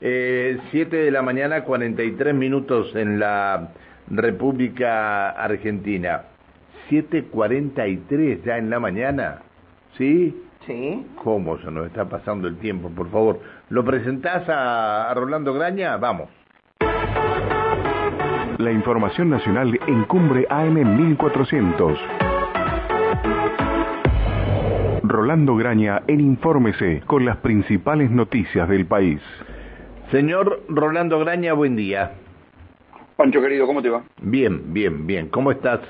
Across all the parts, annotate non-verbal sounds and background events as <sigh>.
Eh, 7 de la mañana, 43 minutos en la República Argentina. 7.43 ya en la mañana. ¿Sí? Sí. ¿Cómo se nos está pasando el tiempo? Por favor, ¿lo presentás a, a Rolando Graña? Vamos. La información nacional en Cumbre AM 1400. Rolando Graña en Infórmese con las principales noticias del país. Señor Rolando Graña, buen día. Pancho querido, ¿cómo te va? Bien, bien, bien. ¿Cómo estás?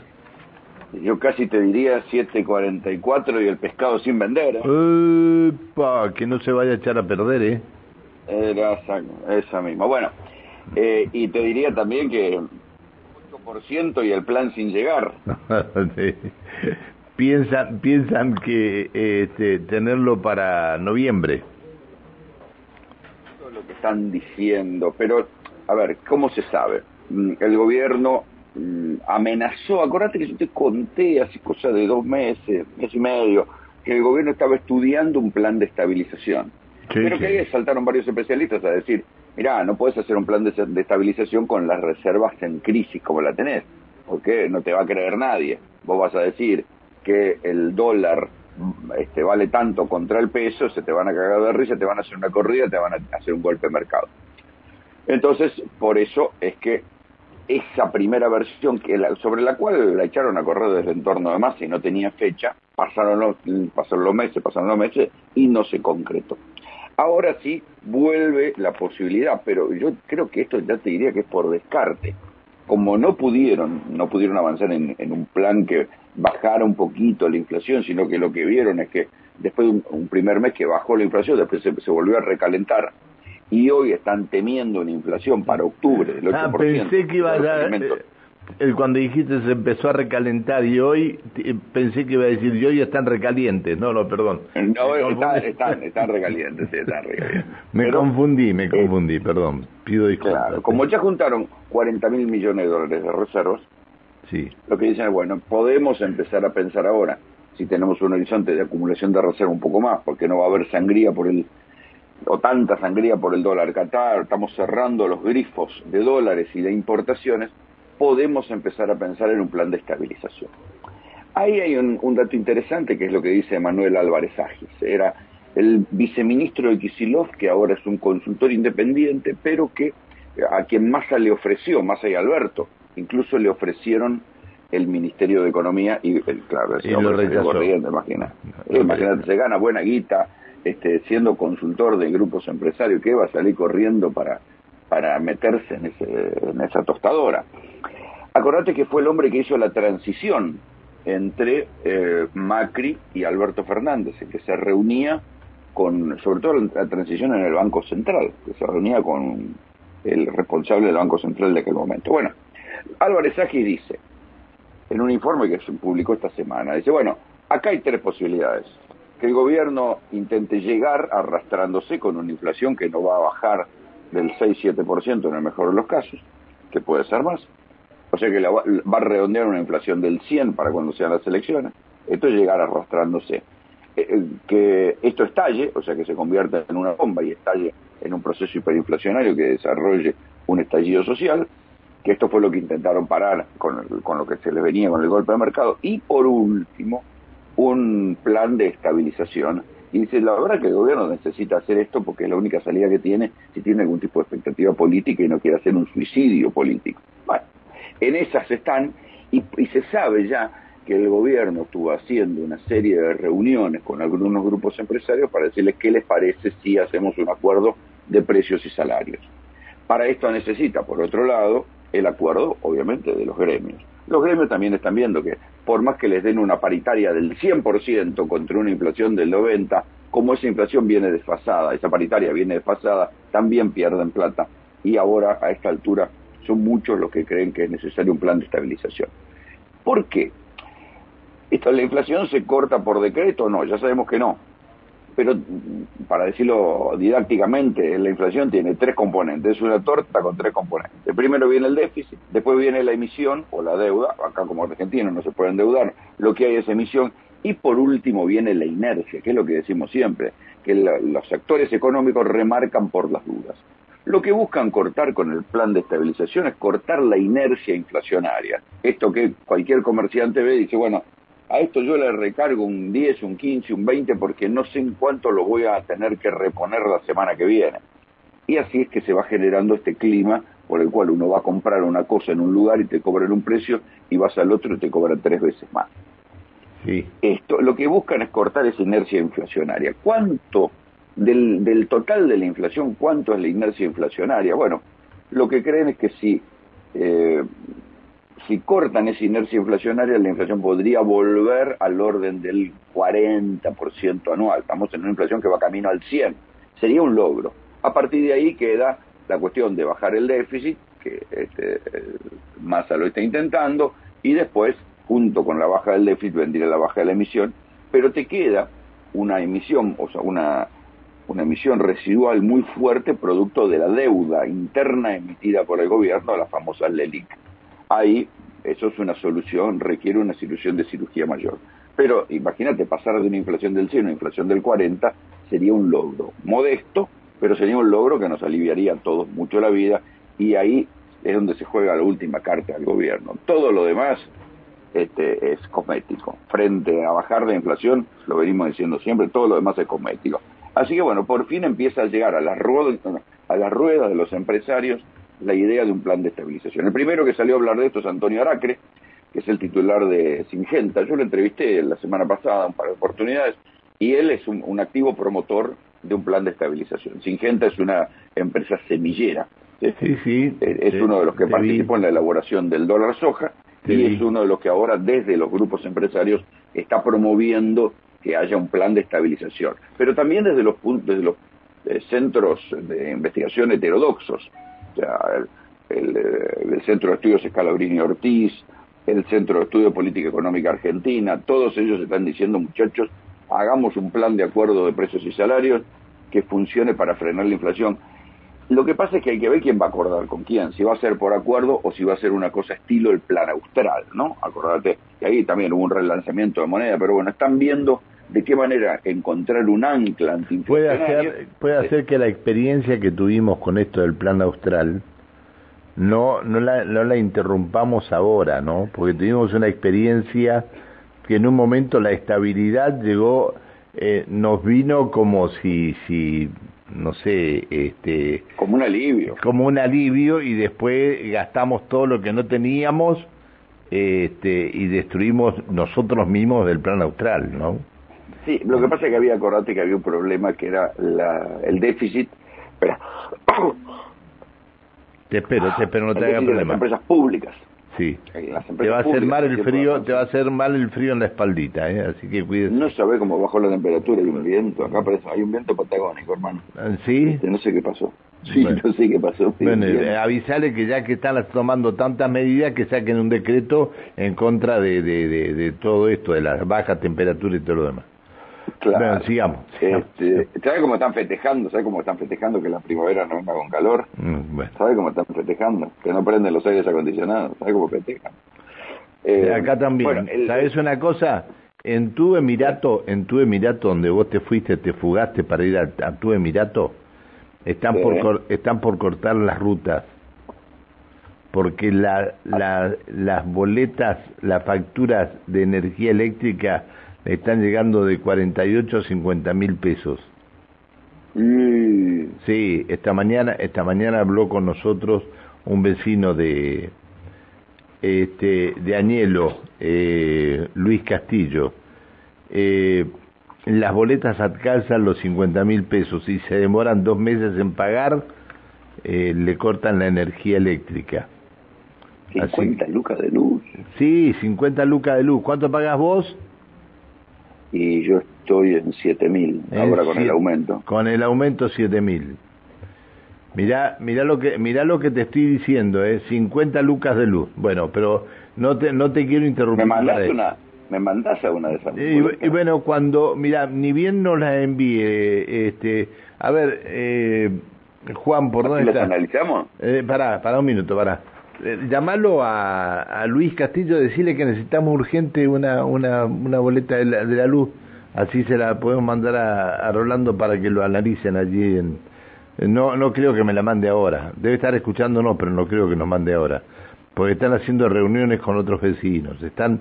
Yo casi te diría 7.44 y el pescado sin vender. ¿eh? Epa, que no se vaya a echar a perder, ¿eh? Era esa, esa misma. Bueno, eh, y te diría también que 8% y el plan sin llegar. <laughs> Sí. piensan, piensan que este, tenerlo para noviembre. Lo que están diciendo. Pero, a ver, ¿cómo se sabe? Mm, El gobierno mm, amenazó, acordate que yo te conté hace cosa de dos meses, mes y medio, que el gobierno estaba estudiando un plan de estabilización. Sí, Pero sí. que ahí saltaron varios especialistas a decir, mirá, no puedes hacer un plan de, de estabilización con las reservas en crisis como la tenés, porque no te va a creer nadie. Vos vas a decir que el dólar este, vale tanto contra el peso, se te van a cagar de risa, te van a hacer una corrida, te van a hacer un golpe de mercado. Entonces, por eso es que esa primera versión que la- sobre la cual la echaron a correr desde el entorno de masa y no tenía fecha, pasaron los, pasaron los meses, pasaron los meses y no se concretó. Ahora sí vuelve la posibilidad, pero yo creo que esto ya te diría que es por descarte. Como no pudieron, no pudieron avanzar en, en un plan que bajara un poquito la inflación, sino que lo que vieron es que después de un, un primer mes que bajó la inflación, después se, se volvió a recalentar y hoy están temiendo una inflación para octubre del 8%. Ah, pensé que iba a dar, cuando dijiste se empezó a recalentar y hoy eh, pensé que iba a decir y hoy están recalientes. No, no, perdón. No, están, están, están recalientes, sí, están recalientes. <laughs> Me Pero, confundí, me eh, confundí, perdón. Pido disculpas. Claro, como ya juntaron 40 mil millones de dólares de reservas, Sí. lo que dicen es, bueno, podemos empezar a pensar ahora, si tenemos un horizonte de acumulación de reserva un poco más, porque no va a haber sangría por el, o tanta sangría por el dólar Qatar, estamos cerrando los grifos de dólares y de importaciones, podemos empezar a pensar en un plan de estabilización. Ahí hay un, un dato interesante que es lo que dice Manuel Álvarez Agis. Era el viceministro de Kisilov, que ahora es un consultor independiente, pero que a quien Massa le ofreció, Massa y Alberto, incluso le ofrecieron el Ministerio de Economía y, el, claro, corriendo, imagina. Lo Imagínate, se gana buena guita este, siendo consultor de grupos empresarios, que va a salir corriendo para, para meterse en, ese, en esa tostadora. Acordate que fue el hombre que hizo la transición entre eh, Macri y Alberto Fernández, el que se reunía con, sobre todo la transición en el Banco Central, que se reunía con el responsable del Banco Central de aquel momento. Bueno, Álvarez Agis dice, en un informe que se publicó esta semana, dice, bueno, acá hay tres posibilidades. Que el gobierno intente llegar arrastrándose con una inflación que no va a bajar del 6-7% en el mejor de los casos, que puede ser más. O sea que va, a redondear una inflación del 100 para cuando sean las elecciones. Esto es llegar arrastrándose. Eh, eh, que esto estalle, o sea que se convierta en una bomba y estalle en un proceso hiperinflacionario que desarrolle un estallido social, que esto fue lo que intentaron parar con lo que se les venía con el golpe de mercado. Y por último, un plan de estabilización. Y dice, la verdad que el gobierno necesita hacer esto porque es la única salida que tiene si tiene algún tipo de expectativa política y no quiere hacer un suicidio político. Bueno, en esas están y, se sabe ya que el gobierno estuvo haciendo una serie de reuniones con algunos grupos empresarios para decirles qué les parece si hacemos un acuerdo de precios y salarios. Para esto necesita, por otro lado, el acuerdo, obviamente, de los gremios. Los gremios también están viendo que, por más que les den una paritaria del 100% contra una inflación del 90%, como esa inflación viene desfasada, esa paritaria viene desfasada, también pierden plata. Y ahora, a esta altura, son muchos los que creen que es necesario un plan de estabilización. ¿Por qué? ¿Esto, ¿La inflación se corta por decreto? No, ya sabemos que no. Pero para decirlo didácticamente, la inflación tiene tres componentes, es una torta con tres componentes. Primero viene el déficit, después viene la emisión o la deuda, acá como argentinos no se puede endeudar, lo que hay es emisión, y por último viene la inercia, que es lo que decimos siempre, que los sectores económicos remarcan por las dudas. Lo que buscan cortar con el plan de estabilización es cortar la inercia inflacionaria. Esto que cualquier comerciante ve y dice, bueno, a esto yo le recargo un 10, un 15, un 20 porque no sé en cuánto lo voy a tener que reponer la semana que viene. Y así es que se va generando este clima por el cual uno va a comprar una cosa en un lugar y te cobran un precio y vas al otro y te cobran tres veces más. Sí. Esto, lo que buscan es cortar esa inercia inflacionaria. ¿Cuánto del, total de la inflación, cuánto es la inercia inflacionaria? Bueno, lo que creen es que si eh, si cortan esa inercia inflacionaria, la inflación podría volver al orden del 40% anual. Estamos en una inflación que va camino al 100. Sería un logro. A partir de ahí queda la cuestión de bajar el déficit, que este, Massa lo está intentando, y después, junto con la baja del déficit, vendría la baja de la emisión, pero te queda una emisión, o sea, una, una emisión residual muy fuerte producto de la deuda interna emitida por el gobierno, la famosa LELIC ahí eso es una solución, requiere una solución de cirugía mayor. Pero imagínate, pasar de una inflación del 100 a una inflación del 40 sería un logro modesto, pero sería un logro que nos aliviaría a todos mucho la vida y ahí es donde se juega la última carta del gobierno. Todo lo demás este, es cosmético. Frente a bajar la inflación, lo venimos diciendo siempre, todo lo demás es cosmético. Así que bueno, por fin empieza a llegar a la rueda, a la rueda de los empresarios la idea de un plan de estabilización. El primero que salió a hablar de esto es Antonio Aracre, que es el titular de Singenta. Yo lo entrevisté la semana pasada un par de oportunidades y él es un, activo promotor de un plan de estabilización. Singenta es una empresa semillera. Sí, sí. Es uno de los que participó en la elaboración del dólar soja y es uno de los que ahora desde los grupos empresarios está promoviendo que haya un plan de estabilización. Pero también desde los, eh, centros de investigación heterodoxos el, el, Centro de Estudios Escalabrini Ortiz, el Centro de Estudio de Política Económica Argentina, todos ellos están diciendo, muchachos, hagamos un plan de acuerdo de precios y salarios que funcione para frenar la inflación. Lo que pasa es que hay que ver quién va a acordar con quién, si va a ser por acuerdo o si va a ser una cosa estilo el plan austral, ¿no? Acordate que ahí también hubo un relanzamiento de moneda, pero bueno, están viendo de qué manera encontrar un ancla puede hacer puede hacer que la experiencia que tuvimos con esto del plan austral no no la, no la interrumpamos ahora no porque tuvimos una experiencia que en un momento la estabilidad llegó eh, nos vino como si si no sé este como un alivio como un alivio y después gastamos todo lo que no teníamos este, y destruimos nosotros mismos del plan austral, ¿no? Sí, lo que pasa es que había, acordate que había un problema que era la, el déficit. Espera. Te espero, te espero, no te hagas problema. Las empresas públicas. Sí. Te va a hacer mal el frío, te va a hacer mal el frío en la espaldita, ¿eh? así que cuídese. No sabe cómo bajó la temperatura y un viento. Acá parece, hay un viento patagónico, hermano. Ah, ¿Sí? Este, no sé qué pasó. Sí, no sé qué pasó. Bueno, eh, avisale que ya que están tomando tantas medidas que saquen un decreto en contra de, de, de, de todo esto, de las bajas temperaturas y todo lo demás. Claro. sigamos. Este, ¿Sabe cómo están festejando? ¿Sabe cómo están festejando que la primavera no venga con calor? Mm, ¿Sabe cómo están festejando? Que no prenden los aires acondicionados. ¿Sabe cómo festejan? Eh, acá también. ¿Sabes una cosa? En tu emirato, en tu emirato donde vos te fuiste, te fugaste para ir a, tu emirato, están por están por cortar las rutas porque la, la, las boletas, las facturas de energía eléctrica están llegando de 48 a 50 mil pesos. Mm. Sí, esta mañana, esta mañana habló con nosotros un vecino de este de Añelo, eh, Luis Castillo. Eh, las boletas alcanzan los 50 mil pesos y se demoran dos meses en pagar, eh, le cortan la energía eléctrica. 50 lucas de luz. Sí, 50 lucas de luz. ¿Cuánto pagas vos? Y yo estoy en 7000 ahora con el aumento. Con el aumento 7000. Mirá, mirá lo que mirá lo que te estoy diciendo, eh, 50 lucas de luz. Bueno, pero no te no te quiero interrumpir. Me mandás una me mandás a una de esas. Y, bueno, cuando mira, ni bien nos la envíe este, a ver, eh, Juan, ¿por dónde está? analizamos? Eh, pará, pará un minuto, pará. Eh, llamalo a, a, Luis Castillo, decirle que necesitamos urgente una, una, una boleta de la, luz, así se la podemos mandar a, a, Rolando para que lo analicen allí en, No, no creo que me la mande ahora. Debe estar escuchándonos, pero no creo que nos mande ahora. Porque están haciendo reuniones con otros vecinos. Están,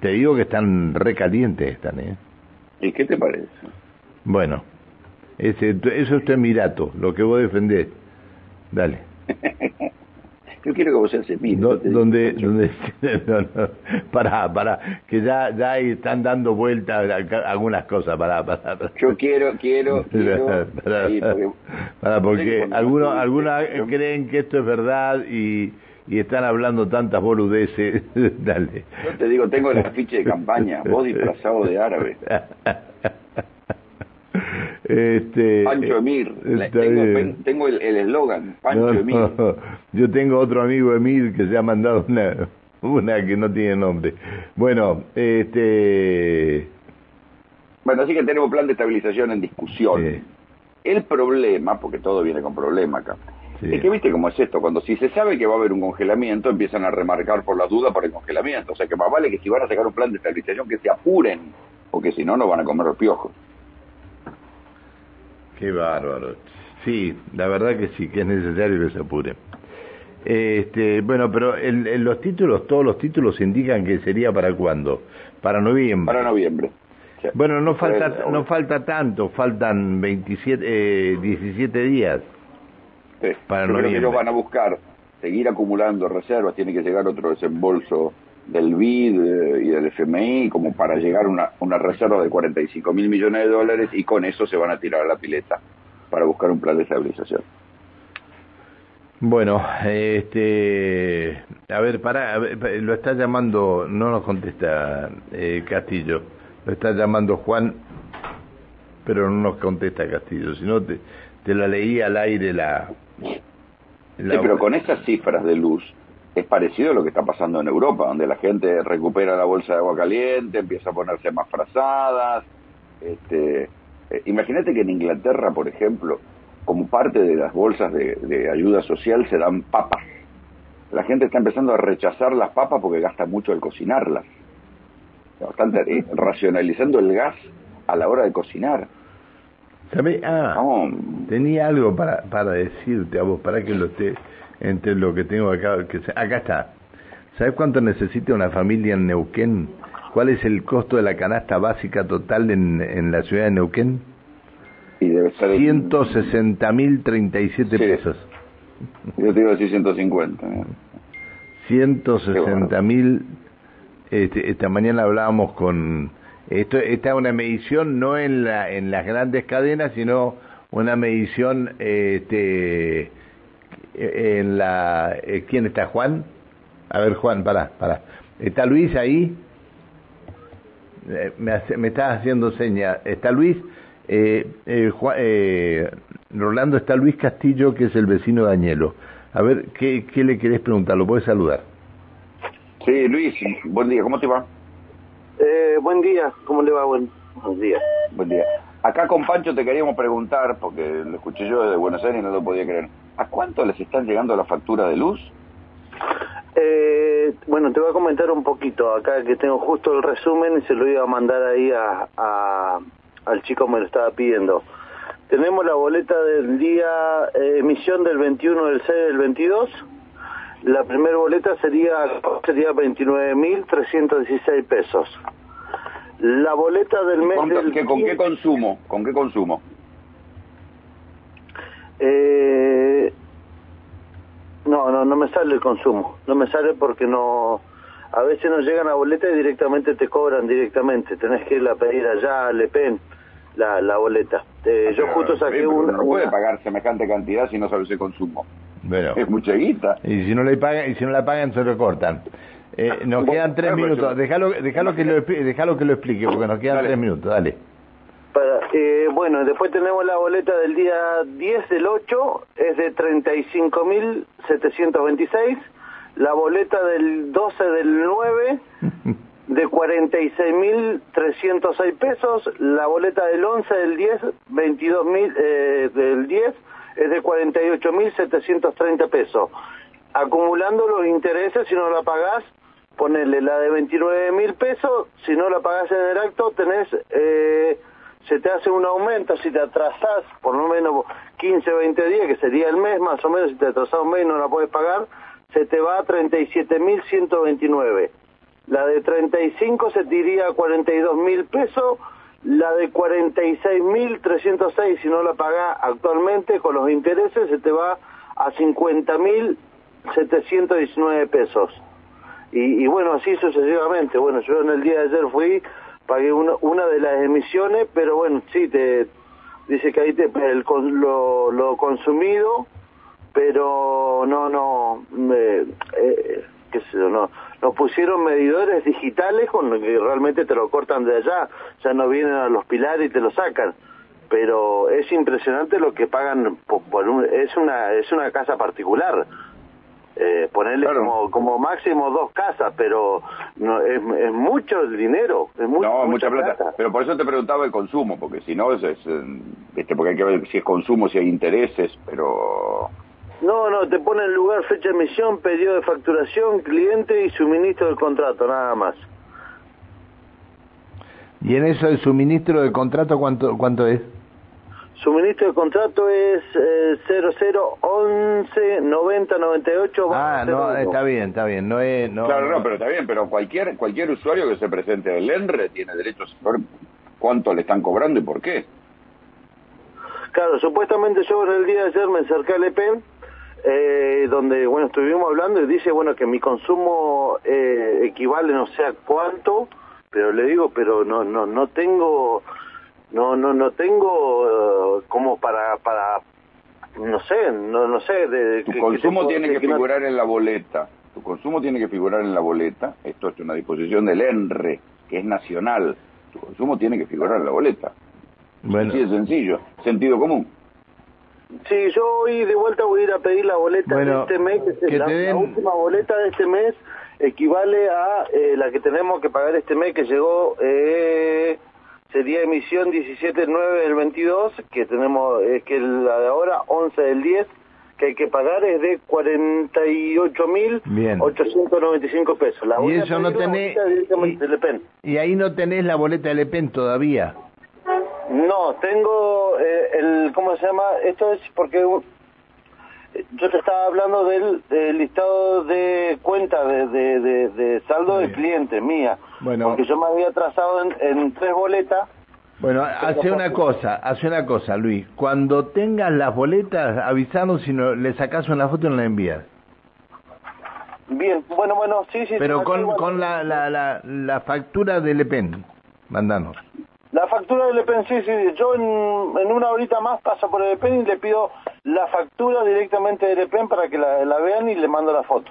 te digo que están recalientes, están, ¿eh? ¿Y qué te parece? Bueno, ese, eso es tu emirato, lo que vos defendés. Dale. <laughs> Yo quiero que vos seas Emir. donde, donde, <laughs> para, para, que ya, ya están dando vueltas algunas cosas, para, para, Yo quiero, quiero, <laughs> quiero para, porque, algunos, algunos creen que esto es verdad y, y están hablando tantas boludeces. <laughs> Dale. Yo te digo, tengo el afiche de campaña, vos disfrazado de árabe. Este, Pancho Emir, tengo, el eslogan, Pancho Emir. yo tengo otro amigo Emir que se ha mandado una, una que no tiene nombre. Bueno, este... Bueno, así que tenemos plan de estabilización en discusión. El problema, porque todo viene con problema acá, es que viste cómo es esto, cuando si se sabe que va a haber un congelamiento, empiezan a remarcar por la duda por el congelamiento. O sea que más vale que si van a sacar un plan de estabilización que se apuren, porque si no, no van a comer los piojos. Qué bárbaro. Sí, la verdad que sí, que es necesario que se apure. Este, bueno, pero en, los títulos, todos los títulos indican que sería para cuándo? Para noviembre. Para noviembre. Bueno, no falta, no falta tanto, faltan 27, eh, 17 días. Sí. Para noviembre. ellos van a buscar seguir acumulando reservas, tiene que llegar otro desembolso del BID eh, y del FMI como para llegar a una, una reserva de 45 mil millones de dólares y con eso se van a tirar a la pileta para buscar un plan de estabilización. Bueno, este, a ver, para, lo está llamando, no nos contesta eh, Castillo, lo está llamando Juan, pero no nos contesta Castillo, si no te, te la leí al aire la... la sí, pero con esas cifras de luz, es parecido a lo que está pasando en Europa, donde la gente recupera la bolsa de agua caliente, empieza a ponerse más frazadas. Este, eh, imagínate que en Inglaterra, por ejemplo, como parte de las bolsas de, ayuda social se dan papas. La gente está empezando a rechazar las papas porque gasta mucho al cocinarlas. Bastante eh, racionalizando el gas a la hora de cocinar. Ah, tenía algo para, para decirte a vos, para que lo esté entre lo que tengo acá. Que acá está. ¿Sabes cuánto necesita una familia en Neuquén? ¿Cuál es el costo de la canasta básica total en, en la ciudad de Neuquén? Y debe 160.037 pesos. Yo te iba a decir 150. 160.000. Este, esta mañana hablábamos con. Esto, esta es una medición no en, la, en las grandes cadenas, sino una medición este, en la... Eh, ¿Quién está? ¿Juan? A ver, Juan, para, para. ¿Está Luis ahí? Eh, me, me estás haciendo seña. ¿Está Luis? Eh, eh, Rolando, está Luis Castillo, que es el vecino de Añelo. A ver, ¿qué, qué le querés preguntar? ¿Lo puedes saludar? Sí, Luis, buen día, ¿cómo te va? Eh, buen día, ¿cómo le va? Buen, buen día. Buen día. Acá con Pancho te queríamos preguntar, porque lo escuché yo desde Buenos Aires y no lo podía creer. ¿A cuánto les están llegando la factura de luz? Eh, bueno, te voy a comentar un poquito acá que tengo justo el resumen y se lo iba a mandar ahí a, al chico me lo estaba pidiendo. Tenemos la boleta del día, eh, emisión del 21 del 6 del 22. La primera boleta sería, sería 29.316 pesos. La boleta del mes del... ¿Con qué consumo? ¿Con qué consumo? Eh, no, no, no me sale el consumo. No me sale porque no... A veces nos llegan a boleta y directamente te cobran directamente. Tenés que ir a pedir allá, Le Pen, la, la boleta. Eh, yo justo saqué una... No puede pagar semejante cantidad si no sabes el consumo. <laughs> es mucha guita. Y si no le pagan, y si no la pagan se recortan. Eh, nos quedan tres minutos. Déjalo, déjalo, que lo, déjalo que lo explique porque nos quedan tres minutos. Dale. Eh, bueno, después tenemos la boleta del día 10 del 8, es de 35.726. La boleta del 12 del 9, de 46.306 pesos. La boleta del 11 del 10, 22.000 eh, del 10, es de 48.730 pesos. Acumulando los intereses, si no la pagás, ponerle la de 29.000 pesos. Si no la pagás en el acto, tenés... Eh, se te hace un aumento si te atrasás, por lo menos 15 o 20 días, que sería el mes más o menos, si te atrasado un mes y no la puedes pagar, se te va a 37.129. La de 35 se te iría a 42.000 pesos, la de 46.306 si no la pagas actualmente con los intereses se te va a 50.719 pesos. Y, y bueno, así sucesivamente. Bueno, yo en el día de ayer fui, pagué una, una de las emisiones, pero bueno, sí, te dice que ahí te, el, lo, lo consumido, pero no, no, eh, qué sé no, nos pusieron medidores digitales con que realmente te lo cortan de allá, ya no vienen a los pilares y te lo sacan pero es impresionante lo que pagan por, un, es una es una casa particular eh, ponerle como, como máximo dos casas, pero no, es, es mucho el dinero. Es no, mucha, plata. Pero por eso te preguntaba el consumo, porque si no, es, es este, porque hay que ver si es consumo, si hay intereses, pero... No, no, te ponen lugar, fecha de emisión, pedido de facturación, cliente y suministro del contrato, nada más. ¿Y en eso el suministro del contrato cuánto, cuánto es? Suministro de contrato es eh, 0011 90 98. Ah, no, está bien, está bien. No es, no, claro, no, pero está bien, pero cualquier cualquier usuario que se presente en el ENRE tiene derecho a saber cuánto le están cobrando y por qué. Claro, supuestamente yo en el día de ayer me acerqué al EPEN, eh, donde, bueno, estuvimos hablando y dice, bueno, que mi consumo eh, equivale no sé a cuánto, pero le digo, pero no, no, no tengo no no no tengo eh, como para para no sé no no sé de, tu consumo tiene que, figurar en la boleta. Tu consumo tiene que figurar en la boleta. Esto es una disposición del ENRE que es nacional. Tu consumo tiene que figurar en la boleta. Bueno. Así de sencillo. Sentido común. Sí, yo hoy de vuelta voy a ir a pedir la boleta de este mes, que, la, última boleta de este mes equivale a eh, la que tenemos que pagar este mes que llegó eh, sería emisión 17.9 del 22, que tenemos, es que la de ahora, 11 del 10, que hay que pagar es de 48.895 pesos. La y eso no tenés... Y, y, ahí no tenés la boleta de Le Pen todavía. No, tengo eh, el, ¿cómo se llama? Esto es porque yo te estaba hablando del, listado de cuenta de, de, saldo de cliente mía. Bueno. Porque yo me había trazado en, tres boletas. Bueno, hace una cosa, hace una cosa, Luis. Cuando tengas las boletas, avisanos si no, le sacas una foto y no la envías. Bien, bueno, bueno, sí, sí. Pero con, con la, la, la, la factura del EPEN, mandanos. La factura del EPEN, sí, sí. Yo en, en una horita más paso por el EPEN y le pido la factura directamente del EPEN para que la, la vean y le mando la foto.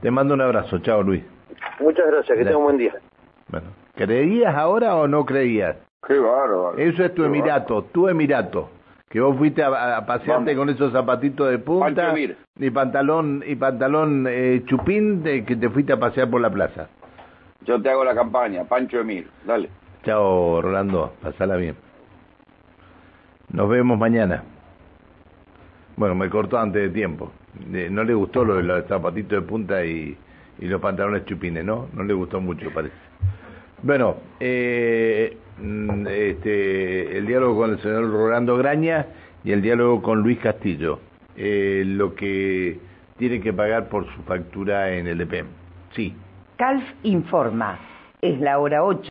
Te mando un abrazo. Chao, Luis. Muchas gracias. Que tenga un buen día. Bueno, ¿creías ahora o no creías? Qué bárbaro. Eso es tu emirato, tu emirato. Que vos fuiste a, pasearte con esos zapatitos de punta y pantalón y pantalón eh, chupín de que te fuiste a pasear por la plaza. Yo te hago la campaña, Pancho Emir, dale. Chao, Rolando, pasala bien. Nos vemos mañana. Bueno, me cortó antes de tiempo. no le gustó los zapatitos de punta y, y los pantalones chupines, ¿no? No le gustó mucho, parece. Bueno, eh, mm, este, el diálogo con el señor Rolando Graña y el diálogo con Luis Castillo. Eh, lo que tiene que pagar por su factura en el EPEM. Sí. CALF informa. Es la hora 8.